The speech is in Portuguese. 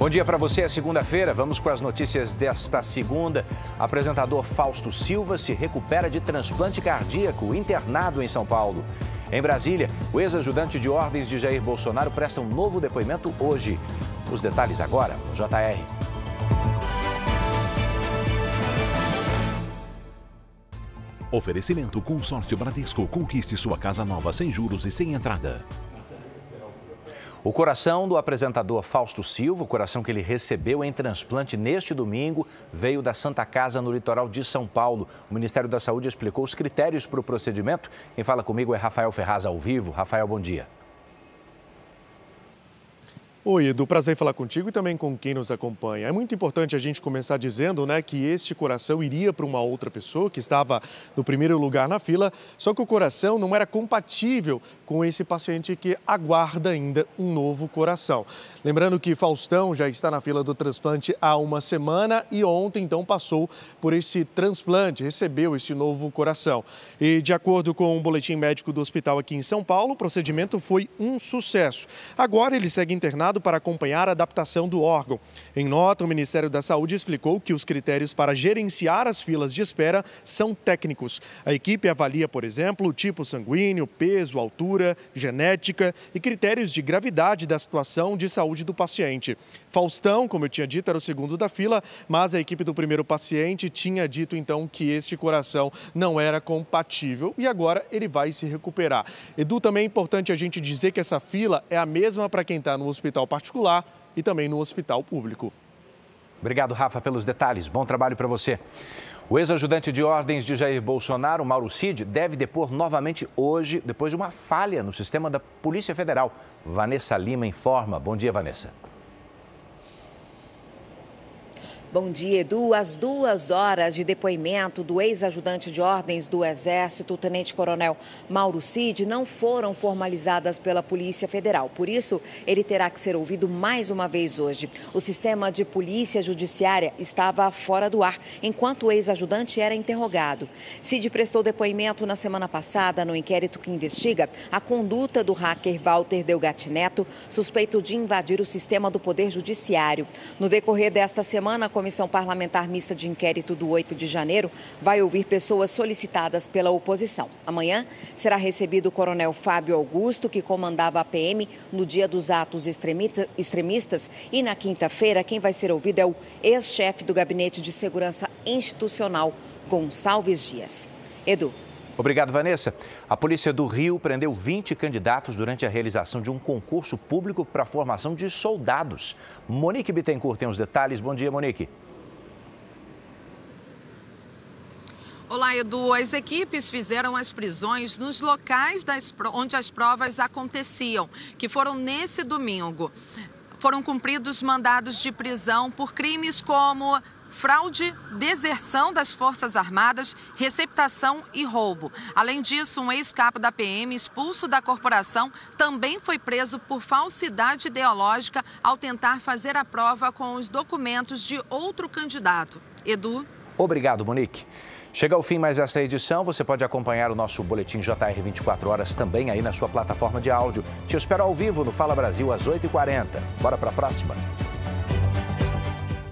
Bom dia para você, é segunda-feira. Vamos com as notícias desta segunda. Apresentador Fausto Silva se recupera de transplante cardíaco internado em São Paulo. Em Brasília, o ex-ajudante de ordens de Jair Bolsonaro presta um novo depoimento hoje. Os detalhes agora no JR. Oferecimento Consórcio Bradesco. Conquiste sua casa nova sem juros e sem entrada. O coração do apresentador Fausto Silva, o coração que ele recebeu em transplante neste domingo, veio da Santa Casa no litoral de São Paulo. O Ministério da Saúde explicou os critérios para o procedimento. Quem fala comigo é Rafael Ferraz ao vivo. Rafael, bom dia. Oi, Edu, prazer em falar contigo e também com quem nos acompanha. É muito importante a gente começar dizendo né, que este coração iria para uma outra pessoa que estava no primeiro lugar na fila, só que o coração não era compatível com esse paciente que aguarda ainda um novo coração. Lembrando que Faustão já está na fila do transplante há uma semana e ontem então passou por esse transplante, recebeu esse novo coração. E de acordo com um boletim médico do hospital aqui em São Paulo, o procedimento foi um sucesso. Agora ele segue internado para acompanhar a adaptação do órgão. Em nota, o Ministério da Saúde explicou que os critérios para gerenciar as filas de espera são técnicos. A equipe avalia, por exemplo, o tipo sanguíneo, peso, altura, genética e critérios de gravidade da situação de saúde do paciente. Faustão, como eu tinha dito, era o segundo da fila, mas a equipe do primeiro paciente tinha dito então que este coração não era compatível e agora ele vai se recuperar. Edu, também é importante a gente dizer que essa fila é a mesma para quem está no hospital particular e também no hospital público. Obrigado, Rafa, pelos detalhes. Bom trabalho para você. O ex-ajudante de ordens de Jair Bolsonaro, Mauro Cid, deve depor novamente hoje, depois de uma falha no sistema da Polícia Federal. Vanessa Lima informa. Bom dia, Vanessa. Bom dia, Edu. As duas horas de depoimento do ex-ajudante de ordens do Exército, tenente-coronel Mauro Cid, não foram formalizadas pela Polícia Federal. Por isso, ele terá que ser ouvido mais uma vez hoje. O sistema de polícia judiciária estava fora do ar, enquanto o ex-ajudante era interrogado. Cid prestou depoimento na semana passada no inquérito que investiga a conduta do hacker Walter Delgatti Neto, suspeito de invadir o sistema do Poder Judiciário. No decorrer desta semana, Comissão Parlamentar Mista de Inquérito do 8 de janeiro vai ouvir pessoas solicitadas pela oposição. Amanhã será recebido o coronel Fábio Augusto, que comandava a PM no dia dos atos extremistas, e na quinta-feira quem vai ser ouvido é o ex-chefe do Gabinete de Segurança Institucional, Gonçalves Dias. Edu. Obrigado, Vanessa. A Polícia do Rio prendeu 20 candidatos durante a realização de um concurso público para a formação de soldados. Monique Bittencourt tem os detalhes. Bom dia, Monique. Olá, Edu. As equipes fizeram as prisões nos locais das, onde as provas aconteciam, que foram nesse domingo. Foram cumpridos mandados de prisão por crimes como fraude, deserção das Forças Armadas, receptação e roubo. Além disso, um ex-capo da PM, expulso da corporação, também foi preso por falsidade ideológica ao tentar fazer a prova com os documentos de outro candidato. Edu. Obrigado, Monique. Chega ao fim mais essa edição. Você pode acompanhar o nosso boletim JR 24 horas também aí na sua plataforma de áudio. Te espero ao vivo no Fala Brasil às 8h40. Bora para a próxima?